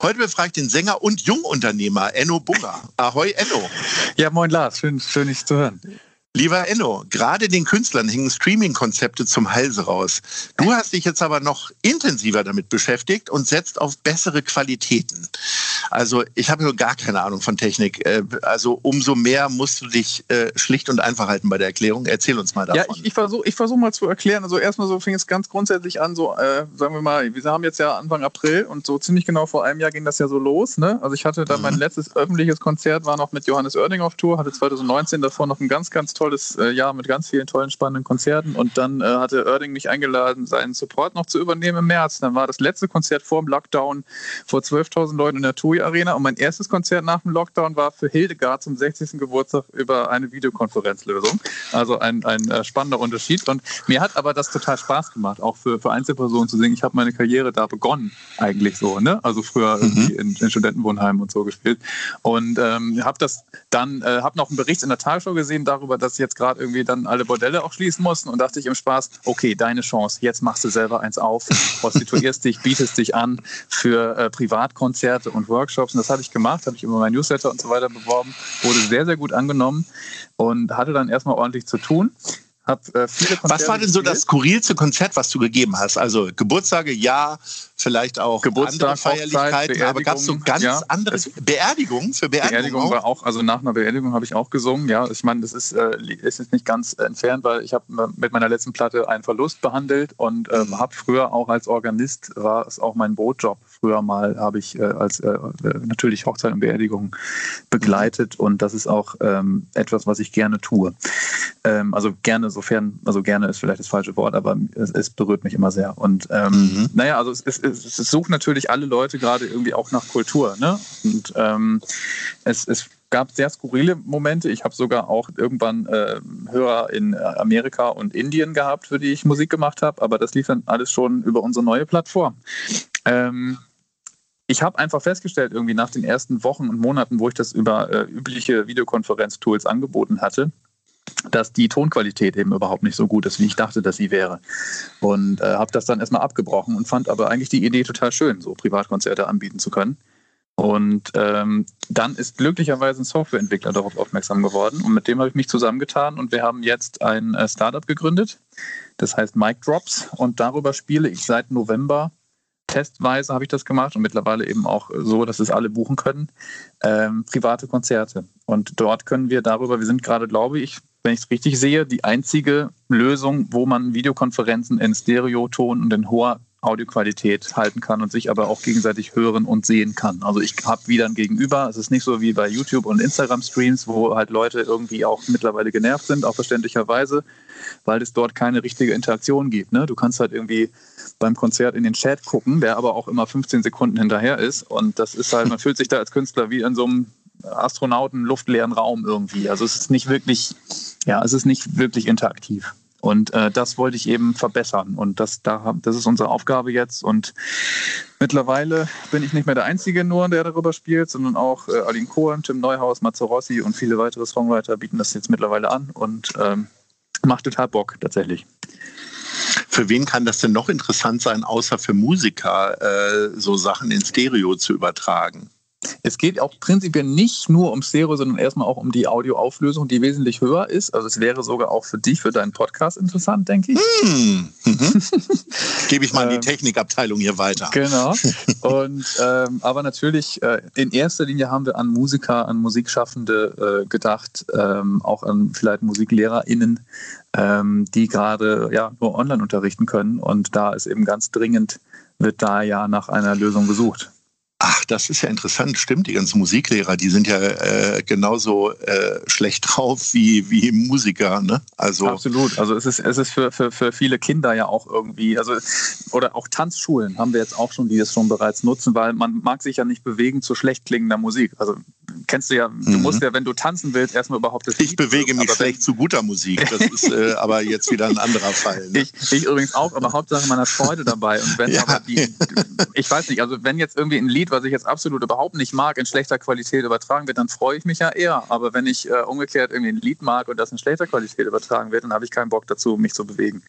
Heute befrage ich den Sänger und Jungunternehmer Enno Bunger. Ahoi, Enno. Ja, moin Lars, schön, schön dich zu hören. Lieber Enno, gerade den Künstlern hängen Streaming-Konzepte zum Halse raus. Du hast dich jetzt aber noch intensiver damit beschäftigt und setzt auf bessere Qualitäten. Also ich habe nur gar keine Ahnung von Technik. Äh, also umso mehr musst du dich äh, schlicht und einfach halten bei der Erklärung. Erzähl uns mal davon. Ja, ich, ich versuche ich versuch mal zu erklären. Also erstmal so fing es ganz grundsätzlich an, so äh, sagen wir mal, wir haben jetzt ja Anfang April und so ziemlich genau vor einem Jahr ging das ja so los. Ne? Also ich hatte da mhm. mein letztes öffentliches Konzert, war noch mit Johannes Oerding auf Tour, hatte 2019 davor noch ein ganz, ganz tolles äh, Jahr mit ganz vielen tollen, spannenden Konzerten. Und dann äh, hatte Oerding mich eingeladen, seinen Support noch zu übernehmen im März. Dann war das letzte Konzert vor dem Lockdown vor 12.000 Leuten in der TUI Arena. Und mein erstes Konzert nach dem Lockdown war für Hildegard zum 60. Geburtstag über eine Videokonferenzlösung. Also ein, ein äh, spannender Unterschied. Und mir hat aber das total Spaß gemacht, auch für, für Einzelpersonen zu singen. Ich habe meine Karriere da begonnen, eigentlich so. Ne? Also früher mhm. irgendwie in, in Studentenwohnheimen und so gespielt. Und ähm, habe das dann, äh, habe noch einen Bericht in der Tagesschau gesehen darüber, dass jetzt gerade irgendwie dann alle Bordelle auch schließen mussten und dachte ich im Spaß, okay, deine Chance, jetzt machst du selber eins auf, prostituierst dich, bietest dich an für äh, Privatkonzerte und Workshops und das habe ich gemacht, habe ich über mein Newsletter und so weiter beworben, wurde sehr, sehr gut angenommen und hatte dann erstmal ordentlich zu tun. Hab, äh, was war denn so das skurrilste Konzert, was du gegeben hast? Also Geburtstage, ja, vielleicht auch Geburtstag, andere Feierlichkeiten, aber gab es so ganz ja, andere Beerdigungen für Beerdigung? Beerdigung auch? war auch, also nach einer Beerdigung habe ich auch gesungen, ja. Ich meine, das ist, äh, ist jetzt nicht ganz entfernt, weil ich habe mit meiner letzten Platte einen Verlust behandelt und ähm, mhm. habe früher auch als Organist, war es auch mein Brotjob. Früher mal habe ich äh, als äh, natürlich Hochzeit und Beerdigung begleitet mhm. und das ist auch ähm, etwas, was ich gerne tue. Ähm, also gerne, sofern, also gerne ist vielleicht das falsche Wort, aber es, es berührt mich immer sehr. Und ähm, mhm. naja, also es, es, es, sucht natürlich alle Leute gerade irgendwie auch nach Kultur. Ne? Und ähm, es, es gab sehr skurrile Momente. Ich habe sogar auch irgendwann äh, Hörer in Amerika und Indien gehabt, für die ich Musik gemacht habe, aber das lief dann alles schon über unsere neue Plattform. Ähm, ich habe einfach festgestellt, irgendwie nach den ersten Wochen und Monaten, wo ich das über äh, übliche Videokonferenztools angeboten hatte, dass die Tonqualität eben überhaupt nicht so gut ist, wie ich dachte, dass sie wäre. Und äh, habe das dann erstmal abgebrochen und fand aber eigentlich die Idee total schön, so Privatkonzerte anbieten zu können. Und ähm, dann ist glücklicherweise ein Softwareentwickler darauf aufmerksam geworden und mit dem habe ich mich zusammengetan und wir haben jetzt ein äh, Startup gegründet, das heißt Mic Drops und darüber spiele ich seit November testweise habe ich das gemacht und mittlerweile eben auch so, dass es alle buchen können, ähm, private Konzerte. Und dort können wir darüber, wir sind gerade, glaube ich, wenn ich es richtig sehe, die einzige Lösung, wo man Videokonferenzen in Stereoton und in hoher Audioqualität halten kann und sich aber auch gegenseitig hören und sehen kann. Also ich habe wieder ein Gegenüber. Es ist nicht so wie bei YouTube und Instagram-Streams, wo halt Leute irgendwie auch mittlerweile genervt sind, auch verständlicherweise, weil es dort keine richtige Interaktion gibt. Ne? Du kannst halt irgendwie beim Konzert in den Chat gucken, der aber auch immer 15 Sekunden hinterher ist. Und das ist halt, man fühlt sich da als Künstler wie in so einem Astronauten luftleeren Raum irgendwie. Also es ist nicht wirklich, ja, es ist nicht wirklich interaktiv. Und äh, das wollte ich eben verbessern. Und das, da, das ist unsere Aufgabe jetzt. Und mittlerweile bin ich nicht mehr der Einzige nur, der darüber spielt, sondern auch äh, Aline Cohen, Tim Neuhaus, Mazzarossi und viele weitere Songwriter bieten das jetzt mittlerweile an und ähm, macht total Bock tatsächlich. für wen kann das denn noch interessant sein, außer für Musiker, äh, so Sachen in Stereo zu übertragen? Es geht auch prinzipiell nicht nur um Stereo, sondern erstmal auch um die Audioauflösung, die wesentlich höher ist. Also es wäre sogar auch für dich, für deinen Podcast interessant, denke ich. Hm. Mhm. Gebe ich mal in die ähm, Technikabteilung hier weiter. Genau. Und ähm, aber natürlich äh, in erster Linie haben wir an Musiker, an Musikschaffende äh, gedacht, ähm, auch an vielleicht MusiklehrerInnen, ähm, die gerade ja nur online unterrichten können. Und da ist eben ganz dringend, wird da ja nach einer Lösung gesucht. Ach, das ist ja interessant. Stimmt, die ganzen Musiklehrer, die sind ja äh, genauso äh, schlecht drauf wie, wie Musiker. Ne? Also Absolut. Also es ist, es ist für, für, für viele Kinder ja auch irgendwie, also oder auch Tanzschulen haben wir jetzt auch schon, die das schon bereits nutzen, weil man mag sich ja nicht bewegen zu schlecht klingender Musik. Also kennst du ja, du mhm. musst ja, wenn du tanzen willst, erstmal überhaupt das Ich Lied bewege mich schlecht zu guter Musik. Das ist äh, aber jetzt wieder ein anderer Fall. Ne? Ich, ich, übrigens auch, aber Hauptsache man hat Freude dabei. Und wenn ja. aber die, ich weiß nicht, also wenn jetzt irgendwie ein Lied, was ich jetzt absolut überhaupt nicht mag, in schlechter Qualität übertragen wird, dann freue ich mich ja eher. Aber wenn ich äh, umgekehrt irgendwie ein Lied mag und das in schlechter Qualität übertragen wird, dann habe ich keinen Bock dazu, mich zu bewegen.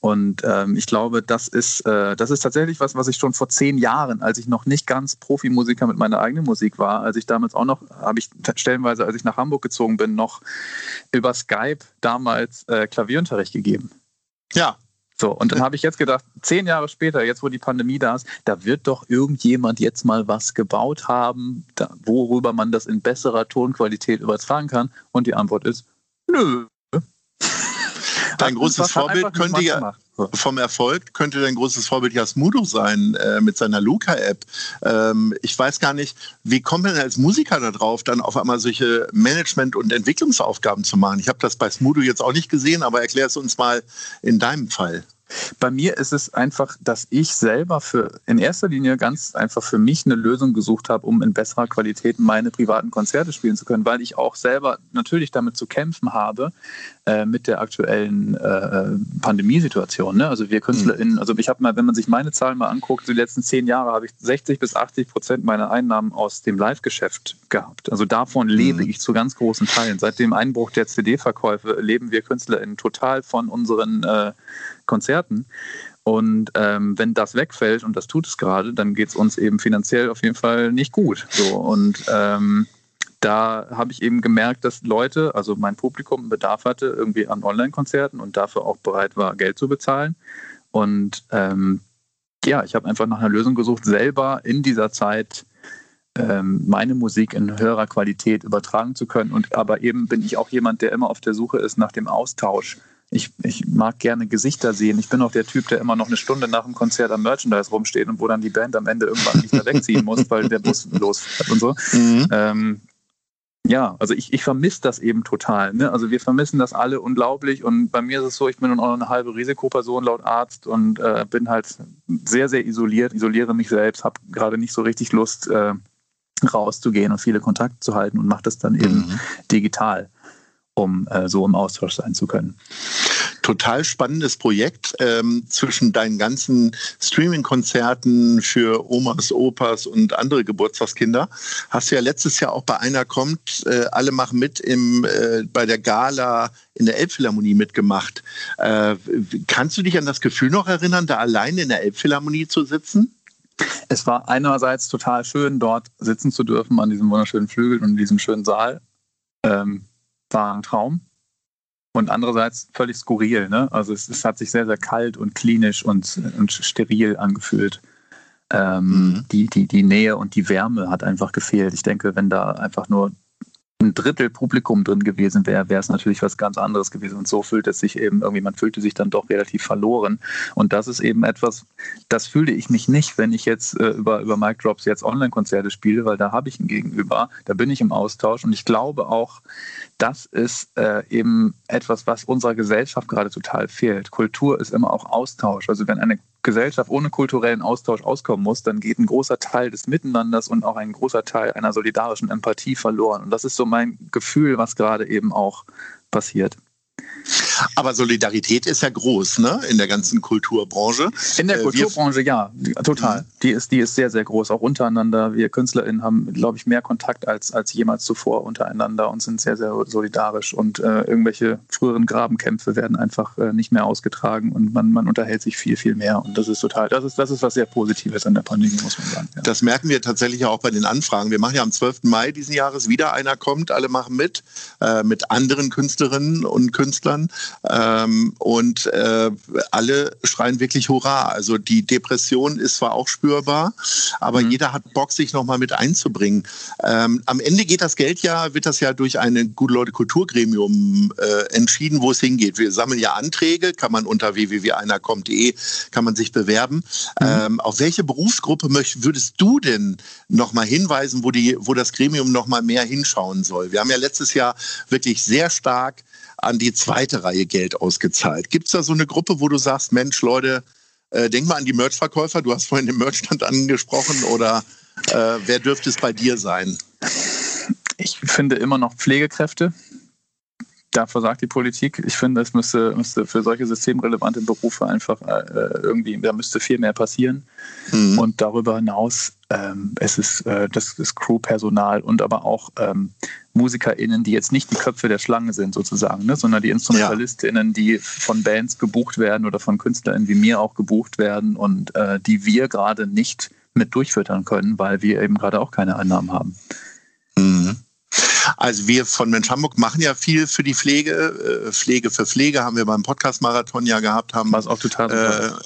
Und ähm, ich glaube, das ist, äh, das ist tatsächlich was, was ich schon vor zehn Jahren, als ich noch nicht ganz Profimusiker mit meiner eigenen Musik war, als ich damals auch noch, habe ich stellenweise, als ich nach Hamburg gezogen bin, noch über Skype damals äh, Klavierunterricht gegeben. Ja, so, und dann habe ich jetzt gedacht, zehn Jahre später, jetzt wo die Pandemie da ist, da wird doch irgendjemand jetzt mal was gebaut haben, da, worüber man das in besserer Tonqualität übertragen kann. Und die Antwort ist, nö. Dein großes Vorbild könnte ja vom Erfolg könnte dein großes Vorbild Jasmudo sein äh, mit seiner Luca-App. Ähm, ich weiß gar nicht, wie kommt man als Musiker darauf, dann auf einmal solche Management- und Entwicklungsaufgaben zu machen? Ich habe das bei Smudo jetzt auch nicht gesehen, aber erklär es uns mal in deinem Fall. Bei mir ist es einfach, dass ich selber für in erster Linie ganz einfach für mich eine Lösung gesucht habe, um in besserer Qualität meine privaten Konzerte spielen zu können, weil ich auch selber natürlich damit zu kämpfen habe äh, mit der aktuellen äh, Pandemiesituation. Ne? Also wir KünstlerInnen, also ich habe mal, wenn man sich meine Zahlen mal anguckt, die letzten zehn Jahre habe ich 60 bis 80 Prozent meiner Einnahmen aus dem Live-Geschäft gehabt. Also davon lebe mhm. ich zu ganz großen Teilen. Seit dem Einbruch der CD-Verkäufe leben wir KünstlerInnen total von unseren äh, Konzerten. Und ähm, wenn das wegfällt, und das tut es gerade, dann geht es uns eben finanziell auf jeden Fall nicht gut. So, und ähm, da habe ich eben gemerkt, dass Leute, also mein Publikum, Bedarf hatte irgendwie an Online-Konzerten und dafür auch bereit war, Geld zu bezahlen. Und ähm, ja, ich habe einfach nach einer Lösung gesucht, selber in dieser Zeit ähm, meine Musik in höherer Qualität übertragen zu können. Und aber eben bin ich auch jemand, der immer auf der Suche ist nach dem Austausch ich, ich mag gerne Gesichter sehen. Ich bin auch der Typ, der immer noch eine Stunde nach dem Konzert am Merchandise rumsteht und wo dann die Band am Ende irgendwann nicht mehr wegziehen muss, weil der Bus losfährt und so. Mhm. Ähm, ja, also ich, ich vermisse das eben total. Ne? Also wir vermissen das alle unglaublich und bei mir ist es so, ich bin auch noch eine halbe Risikoperson laut Arzt und äh, bin halt sehr, sehr isoliert, isoliere mich selbst, habe gerade nicht so richtig Lust äh, rauszugehen und viele Kontakte zu halten und mache das dann eben mhm. digital um äh, so im Austausch sein zu können. Total spannendes Projekt ähm, zwischen deinen ganzen Streaming-Konzerten für Omas, Opas und andere Geburtstagskinder. Hast du ja letztes Jahr auch bei einer kommt, äh, alle machen mit im, äh, bei der Gala in der Elbphilharmonie mitgemacht. Äh, kannst du dich an das Gefühl noch erinnern, da allein in der Elbphilharmonie zu sitzen? Es war einerseits total schön, dort sitzen zu dürfen an diesem wunderschönen Flügel und in diesem schönen Saal. Ähm, war ein Traum. Und andererseits völlig skurril. Ne? Also es, es, hat sich sehr, sehr kalt und klinisch und, und steril angefühlt. Ähm, mhm. die, die, die Nähe und die Wärme hat einfach gefehlt. Ich denke, wenn da einfach nur ein Drittel Publikum drin gewesen wäre, wäre es natürlich was ganz anderes gewesen. Und so fühlt es sich eben irgendwie, man fühlte sich dann doch relativ verloren. Und das ist eben etwas, das fühle ich mich nicht, wenn ich jetzt äh, über, über Mic Drops jetzt Online-Konzerte spiele, weil da habe ich ein Gegenüber, da bin ich im Austausch. Und ich glaube auch, das ist äh, eben etwas, was unserer Gesellschaft gerade total fehlt. Kultur ist immer auch Austausch. Also wenn eine Gesellschaft ohne kulturellen Austausch auskommen muss, dann geht ein großer Teil des Miteinanders und auch ein großer Teil einer solidarischen Empathie verloren. Und das ist so mein Gefühl, was gerade eben auch passiert. Aber Solidarität ist ja groß, ne? In der ganzen Kulturbranche. In der Äh, Kulturbranche, ja, total. Die ist, die ist sehr, sehr groß, auch untereinander. Wir KünstlerInnen haben, glaube ich, mehr Kontakt als, als jemals zuvor untereinander und sind sehr, sehr solidarisch. Und äh, irgendwelche früheren Grabenkämpfe werden einfach äh, nicht mehr ausgetragen und man, man unterhält sich viel, viel mehr. Und das ist total, das ist, das ist was sehr Positives an der Pandemie, muss man sagen. Ja. Das merken wir tatsächlich auch bei den Anfragen. Wir machen ja am 12. Mai diesen Jahres wieder einer kommt, alle machen mit, äh, mit anderen Künstlerinnen und Künstlern. Ähm, und äh, alle schreien wirklich Hurra. Also die Depression ist zwar auch spürbar, aber Mhm. jeder hat Bock, sich nochmal mit einzubringen. Ähm, am Ende geht das Geld ja, wird das ja durch eine gute Leute Kulturgremium äh, entschieden, wo es hingeht. Wir sammeln ja Anträge, kann man unter www.einerkommt.de kann man sich bewerben. Ähm, auf welche Berufsgruppe möcht, würdest du denn nochmal hinweisen, wo, die, wo das Gremium nochmal mehr hinschauen soll? Wir haben ja letztes Jahr wirklich sehr stark an die zweite Reihe Geld ausgezahlt. Gibt es da so eine Gruppe, wo du sagst, Mensch, Leute, äh, denk mal an die Merchverkäufer, du hast vorhin den Merchstand angesprochen oder äh, wer dürfte es bei dir sein? Ich finde immer noch Pflegekräfte. Da versagt die Politik. Ich finde, es müsste, müsste für solche systemrelevante Berufe einfach äh, irgendwie, da müsste viel mehr passieren. Mhm. Und darüber hinaus, ähm, es ist äh, das ist Crewpersonal und aber auch ähm, MusikerInnen, die jetzt nicht die Köpfe der Schlange sind, sozusagen, ne, sondern die InstrumentalistInnen, die von Bands gebucht werden oder von KünstlerInnen wie mir auch gebucht werden und äh, die wir gerade nicht mit durchfüttern können, weil wir eben gerade auch keine Einnahmen haben. Mhm. Also wir von Mensch Hamburg machen ja viel für die Pflege. Äh, Pflege für Pflege haben wir beim Podcast-Marathon ja gehabt, haben Was auch total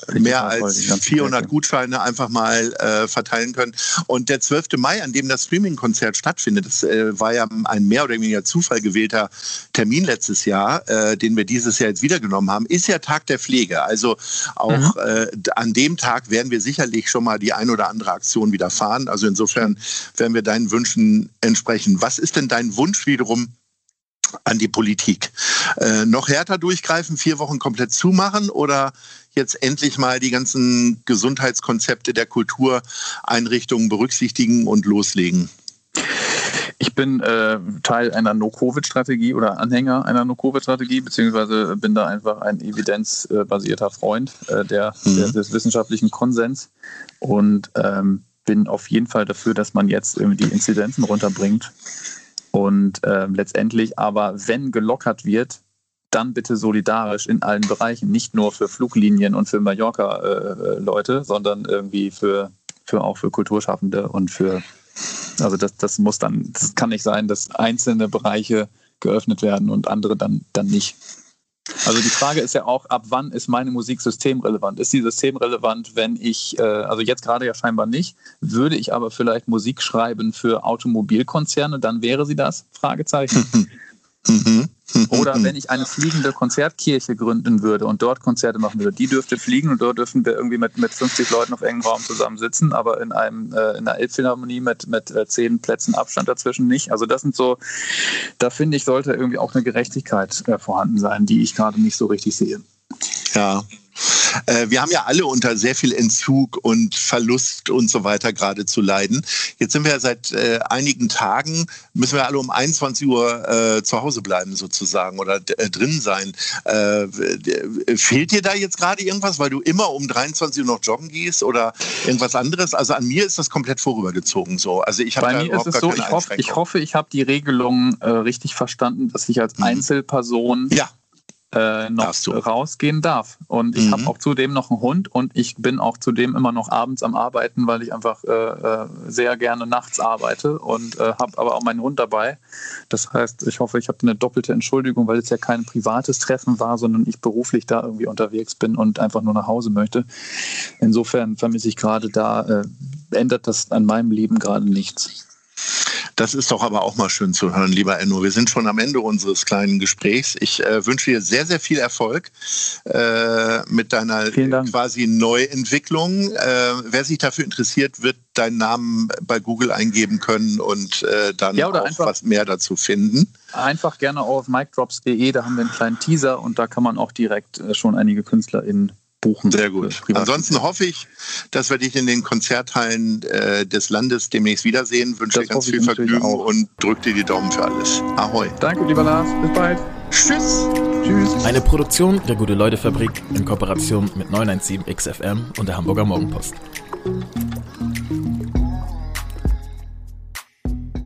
äh, mehr als die ganzen 400 Projekte. Gutscheine einfach mal äh, verteilen können. Und der 12. Mai, an dem das Streaming-Konzert stattfindet, das äh, war ja ein mehr oder weniger Zufall gewählter Termin letztes Jahr, äh, den wir dieses Jahr jetzt wieder genommen haben, ist ja Tag der Pflege. Also auch Mhm. äh, an dem Tag werden wir sicherlich schon mal die ein oder andere Aktion wieder fahren. Also insofern werden wir deinen Wünschen entsprechen. Was ist denn dein Wunsch wiederum an die Politik. Äh, noch härter durchgreifen, vier Wochen komplett zumachen oder jetzt endlich mal die ganzen Gesundheitskonzepte der Kultureinrichtungen berücksichtigen und loslegen? Ich bin äh, Teil einer No-Covid-Strategie oder Anhänger einer No-Covid-Strategie, beziehungsweise bin da einfach ein evidenzbasierter Freund äh, der, Mhm. der, des wissenschaftlichen Konsens und ähm, bin auf jeden Fall dafür, dass man jetzt irgendwie die Inzidenzen runterbringt. Und ähm, letztendlich aber, wenn gelockert wird, dann bitte solidarisch in allen Bereichen, nicht nur für Fluglinien und für Mallorca-Leute, sondern irgendwie für, für auch für Kulturschaffende und für also das, das muss dann, das kann nicht sein, dass einzelne Bereiche geöffnet werden und andere dann, dann nicht. Also die Frage ist ja auch, ab wann ist meine Musik systemrelevant? Ist sie systemrelevant, wenn ich, äh, also jetzt gerade ja scheinbar nicht, würde ich aber vielleicht Musik schreiben für Automobilkonzerne, dann wäre sie das? Fragezeichen. Mhm. Oder wenn ich eine fliegende Konzertkirche gründen würde und dort Konzerte machen würde, die dürfte fliegen und dort dürfen wir irgendwie mit, mit 50 Leuten auf engem Raum zusammensitzen, aber in einem äh, in einer Elbphilharmonie mit, mit äh, zehn Plätzen Abstand dazwischen nicht. Also das sind so, da finde ich, sollte irgendwie auch eine Gerechtigkeit äh, vorhanden sein, die ich gerade nicht so richtig sehe. Ja. Äh, wir haben ja alle unter sehr viel Entzug und Verlust und so weiter gerade zu leiden. Jetzt sind wir ja seit äh, einigen Tagen, müssen wir alle um 21 Uhr äh, zu Hause bleiben sozusagen oder äh, drin sein. Äh, fehlt dir da jetzt gerade irgendwas, weil du immer um 23 Uhr noch joggen gehst oder irgendwas anderes? Also an mir ist das komplett vorübergezogen so. Also ich habe mir ist es so, ich hoffe, ich, hoffe, ich habe die Regelung äh, richtig verstanden, dass ich als Mhm. Einzelperson Ja, äh, noch rausgehen darf. Und ich Mhm. habe auch zudem noch einen Hund und ich bin auch zudem immer noch abends am Arbeiten, weil ich einfach äh, äh, sehr gerne nachts arbeite und äh, habe aber auch meinen Hund dabei. Das heißt, ich hoffe, ich habe eine doppelte Entschuldigung, weil es ja kein privates Treffen war, sondern ich beruflich da irgendwie unterwegs bin und einfach nur nach Hause möchte. Insofern vermisse ich gerade da, äh, ändert das an meinem Leben gerade nichts. Das ist doch aber auch mal schön zu hören, lieber Enno. Wir sind schon am Ende unseres kleinen Gesprächs. Ich äh, wünsche dir sehr, sehr viel Erfolg äh, mit deiner Dank. quasi Neuentwicklung. Äh, wer sich dafür interessiert, wird deinen Namen bei Google eingeben können und äh, dann Ja, oder auch einfach- was mehr dazu finden. Einfach gerne auf micdrops.de, da haben wir einen kleinen Teaser und da kann man auch direkt äh, schon einige KünstlerInnen buchen. Sehr gut. Ansonsten hoffe ich, dass wir dich in den Konzerthallen äh, des Landes demnächst wiedersehen. Wünsche dir ganz viel Vergnügen auch. und drück dir die Daumen für alles. Ahoi. Danke, lieber Lars. Bis bald. Tschüss. Tschüss. Eine Produktion der Gute-Leute-Fabrik in Kooperation mit 917XFM und der Hamburger Morgenpost.